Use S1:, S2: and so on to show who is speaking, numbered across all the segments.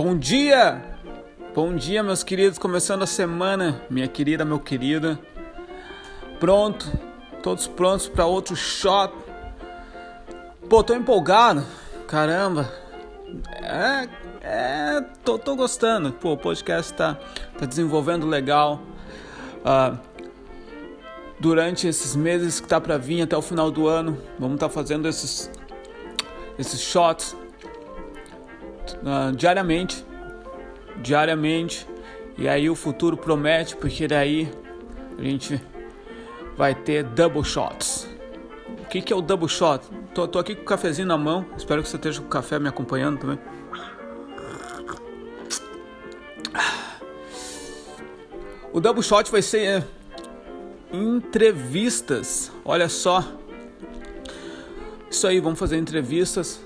S1: Bom dia! Bom dia, meus queridos, começando a semana, minha querida, meu querido. Pronto, todos prontos para outro shot. Pô, tô empolgado, caramba. É, é, tô, tô gostando. Pô, o podcast tá, tá desenvolvendo legal. Uh, durante esses meses que tá para vir até o final do ano, vamos estar tá fazendo esses, esses shots uh, diariamente, diariamente. E aí o futuro promete, porque daí a gente vai ter double shots. O que, que é o double shot? Tô, tô aqui com o cafezinho na mão. Espero que você esteja com o café me acompanhando também. O double shot vai ser é, entrevistas. Olha só. Isso aí, vamos fazer entrevistas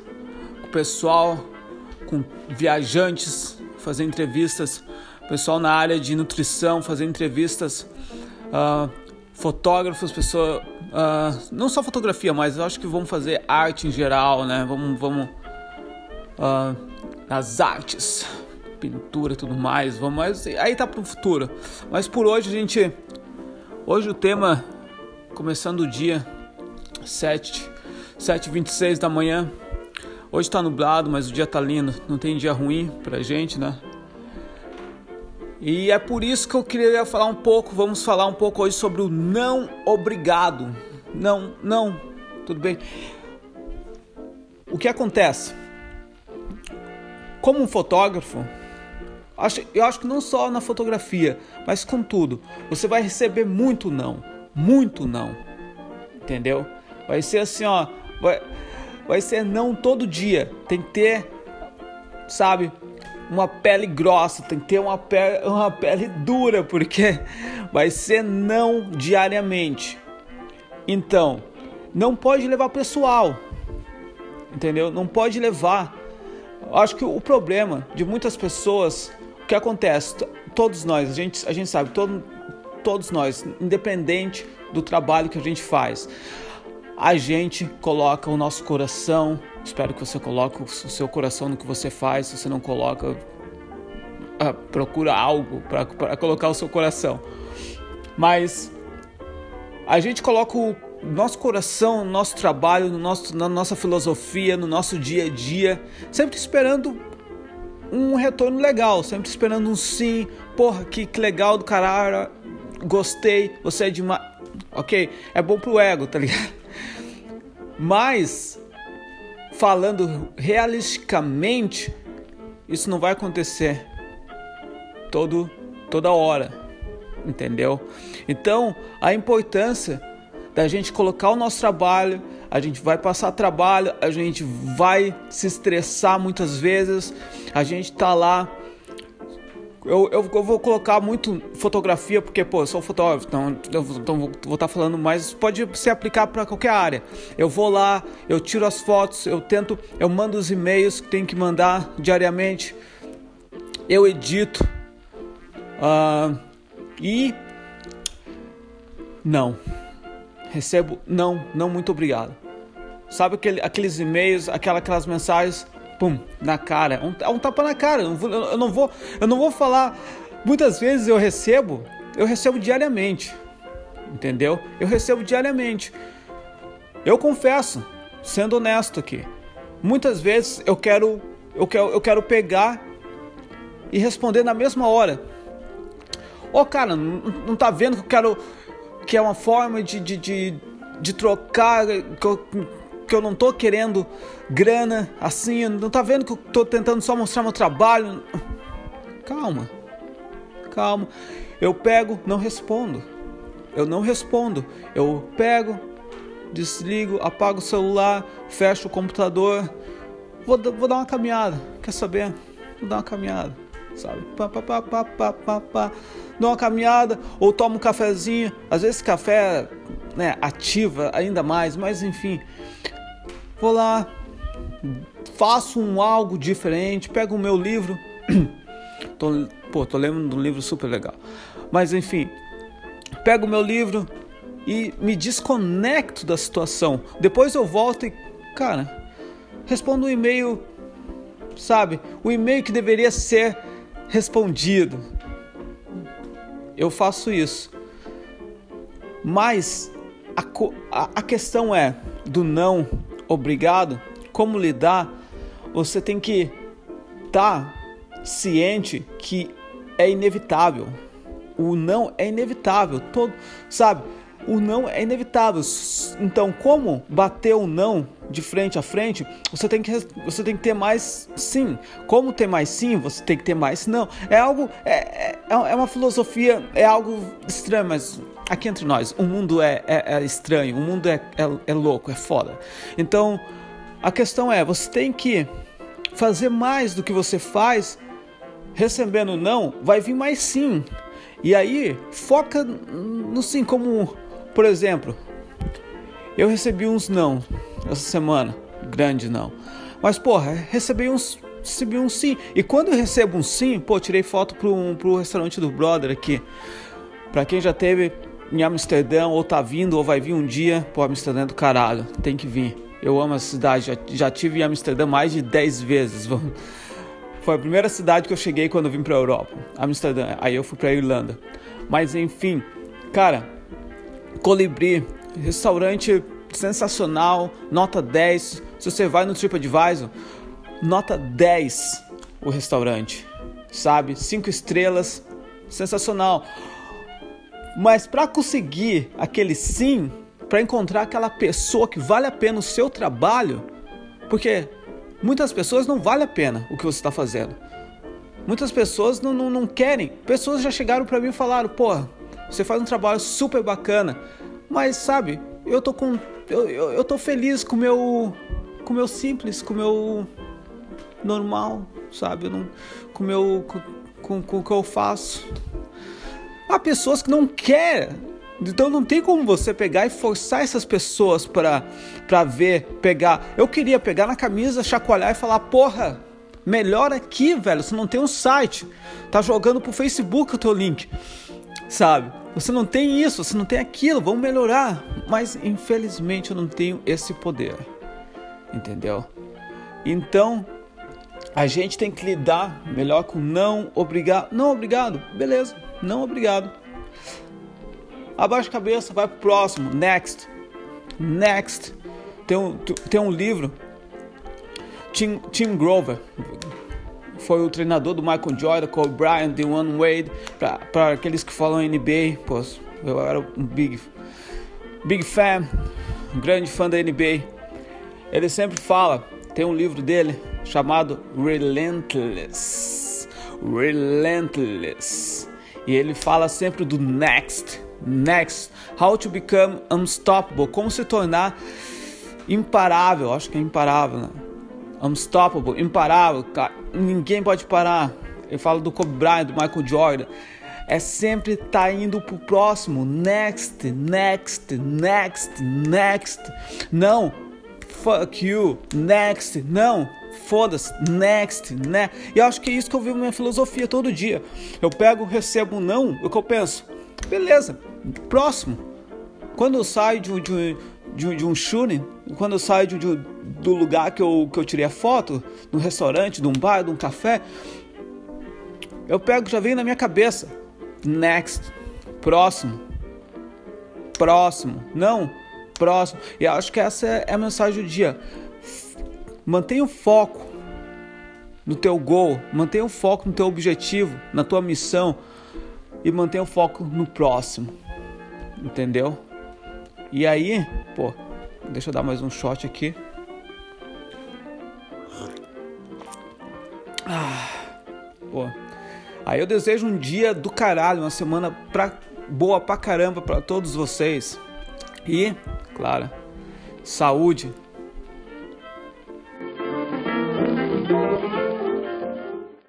S1: com o pessoal com viajantes, fazer entrevistas, pessoal na área de nutrição, fazer entrevistas, uh, fotógrafos, pessoa, uh, não só fotografia, mas eu acho que vamos fazer arte em geral, né? Vamos, vamos uh, as artes, pintura, tudo mais. Vamos, mas aí tá pro futuro. Mas por hoje a gente, hoje o tema começando o dia 7 7h26 da manhã Hoje está nublado, mas o dia está lindo. Não tem dia ruim pra gente, né? E é por isso que eu queria falar um pouco, vamos falar um pouco hoje sobre o não obrigado. Não, não, tudo bem. O que acontece? Como um fotógrafo, eu acho que não só na fotografia, mas com tudo, você vai receber muito não, muito não, entendeu? Vai ser assim, ó, vai, vai ser não todo dia. Tem que ter, sabe, uma pele grossa, tem que ter uma pele, uma pele dura, porque vai ser não diariamente. Então, não pode levar pessoal, entendeu? Não pode levar. Acho que o problema de muitas pessoas, o que acontece, todos nós, a gente, a gente sabe, todo, todos nós, independente do trabalho que a gente faz, a gente coloca o nosso coração. Espero que você coloque o seu coração no que você faz. Se você não coloca, ah, procura algo para colocar o seu coração. Mas a gente coloca o nosso coração, no nosso trabalho, no nosso, na nossa filosofia, no nosso dia a dia, sempre esperando um retorno legal, sempre esperando um sim. Porra, que, que legal do caralho, gostei, você é demais. Ok? É bom pro ego, tá ligado? Mas, falando realisticamente, isso não vai acontecer todo, toda hora, entendeu? Então, a importância da gente colocar o nosso trabalho, a gente vai passar trabalho, a gente vai se estressar muitas vezes, a gente tá lá eu, eu, eu, vou colocar muito fotografia, porque, pô, eu sou fotógrafo, então, então vou estar tá falando mais. Pode se aplicar para qualquer área. Eu vou lá, eu tiro as fotos, eu tento, eu mando os e-mails que tem que mandar diariamente, eu edito. Uh, e. Não. Recebo, não, não, muito obrigado. Sabe aquele, aqueles e-mails, aquela, aquelas mensagens pum, na cara. É um, um tapa na cara. Eu não, vou, eu não vou, eu não vou falar. Muitas vezes eu recebo, eu recebo diariamente, entendeu? Eu recebo diariamente. Eu confesso, sendo honesto aqui, muitas vezes eu quero, eu quero, eu quero pegar e responder na mesma hora. Ô oh, cara, não, tá vendo que eu quero que é uma forma de, de, de, de trocar que eu não tô querendo grana assim, não tá vendo que eu tô tentando só mostrar meu trabalho. Calma. Calma. Eu pego, não respondo. Eu não respondo. Eu pego, desligo, apago o celular, fecho o computador. Vou, vou dar uma caminhada. Quer saber? Vou dar uma caminhada, sabe? Pá, pá, pá, pá, pá, pá, pá. Dou uma caminhada ou tomo um cafezinho. Às vezes café né, ativa ainda mais, mas enfim vou lá, faço um algo diferente, pego o meu livro, tô, pô, tô lendo um livro super legal, mas enfim, pego o meu livro e me desconecto da situação. Depois eu volto e, cara, respondo um e-mail sabe? O e-mail que deveria ser respondido. Eu faço isso. Mas a, a, a questão é do não obrigado, como lidar, você tem que estar tá ciente que é inevitável. O não é inevitável, todo, sabe? O não é inevitável. Então, como bater o não de frente a frente, você tem que você tem que ter mais sim. Como ter mais sim, você tem que ter mais não. É algo é, é, é uma filosofia, é algo estranho, mas aqui entre nós, o mundo é, é, é estranho, o mundo é, é, é louco, é foda. Então, a questão é, você tem que fazer mais do que você faz, recebendo não, vai vir mais sim. E aí, foca no sim, como, por exemplo, eu recebi uns não essa semana, grande não. Mas, porra, recebi uns, recebi um sim. E quando eu recebo um sim, pô, tirei foto pro, pro restaurante do brother aqui. Pra quem já teve em Amsterdã, ou tá vindo, ou vai vir um dia, pô, Amsterdã é do caralho, tem que vir. Eu amo a cidade, já, já tive em Amsterdã mais de 10 vezes. Foi a primeira cidade que eu cheguei quando eu vim pra Europa, Amsterdã. Aí eu fui pra Irlanda. Mas enfim, cara, Colibri, restaurante sensacional, nota 10. Se você vai no TripAdvisor, nota 10 o restaurante, sabe? 5 estrelas, sensacional. Mas para conseguir aquele sim, para encontrar aquela pessoa que vale a pena o seu trabalho, porque muitas pessoas não vale a pena o que você está fazendo. Muitas pessoas não, não, não querem. Pessoas já chegaram para mim e falaram: pô, você faz um trabalho super bacana, mas sabe, eu tô com. Eu, eu, eu tô feliz com o meu. Com o meu simples, com o meu normal, sabe? Eu não, com o meu. Com, com, o que eu faço. Há pessoas que não querem. Então não tem como você pegar e forçar essas pessoas para para ver, pegar. Eu queria pegar na camisa, chacoalhar e falar: "Porra, melhor aqui, velho, você não tem um site. Tá jogando pro Facebook o teu link." Sabe? Você não tem isso, você não tem aquilo, vamos melhorar. Mas infelizmente eu não tenho esse poder. Entendeu? Então, a gente tem que lidar melhor com não obrigado. Não obrigado, beleza. Não, obrigado. Abaixa a cabeça, vai pro próximo. Next. Next. Tem um, tem um livro. Tim, Tim Grover foi o treinador do Michael Jordan, Kobe Bryant, One Wade. Para aqueles que falam NBA, pô, eu era um big, big fan, um grande fã da NBA. Ele sempre fala, tem um livro dele chamado Relentless. Relentless. E ele fala sempre do next, next, how to become unstoppable, como se tornar imparável, acho que é imparável, né? Unstoppable, imparável, cara, ninguém pode parar. Ele fala do Kobe Bryant, do Michael Jordan. É sempre tá indo pro próximo, next, next, next, next. Não, fuck you, next, não, foda-se, next, né? E eu acho que é isso que eu vivo minha filosofia todo dia. Eu pego, recebo um não, o que eu penso? Beleza, próximo. Quando eu saio de, de, de, de um shooting, quando eu saio de, de, do lugar que eu, que eu tirei a foto, no restaurante, de um bar, de um café, eu pego, já vem na minha cabeça, next, próximo, próximo, não, próximo. E acho que essa é a mensagem do dia. Mantenha o foco no teu gol, mantenha o foco no teu objetivo, na tua missão e mantenha o foco no próximo. Entendeu? E aí, pô, deixa eu dar mais um shot aqui. Ah, pô. Aí eu desejo um dia do caralho, uma semana pra, boa pra caramba pra todos vocês. E, claro, saúde,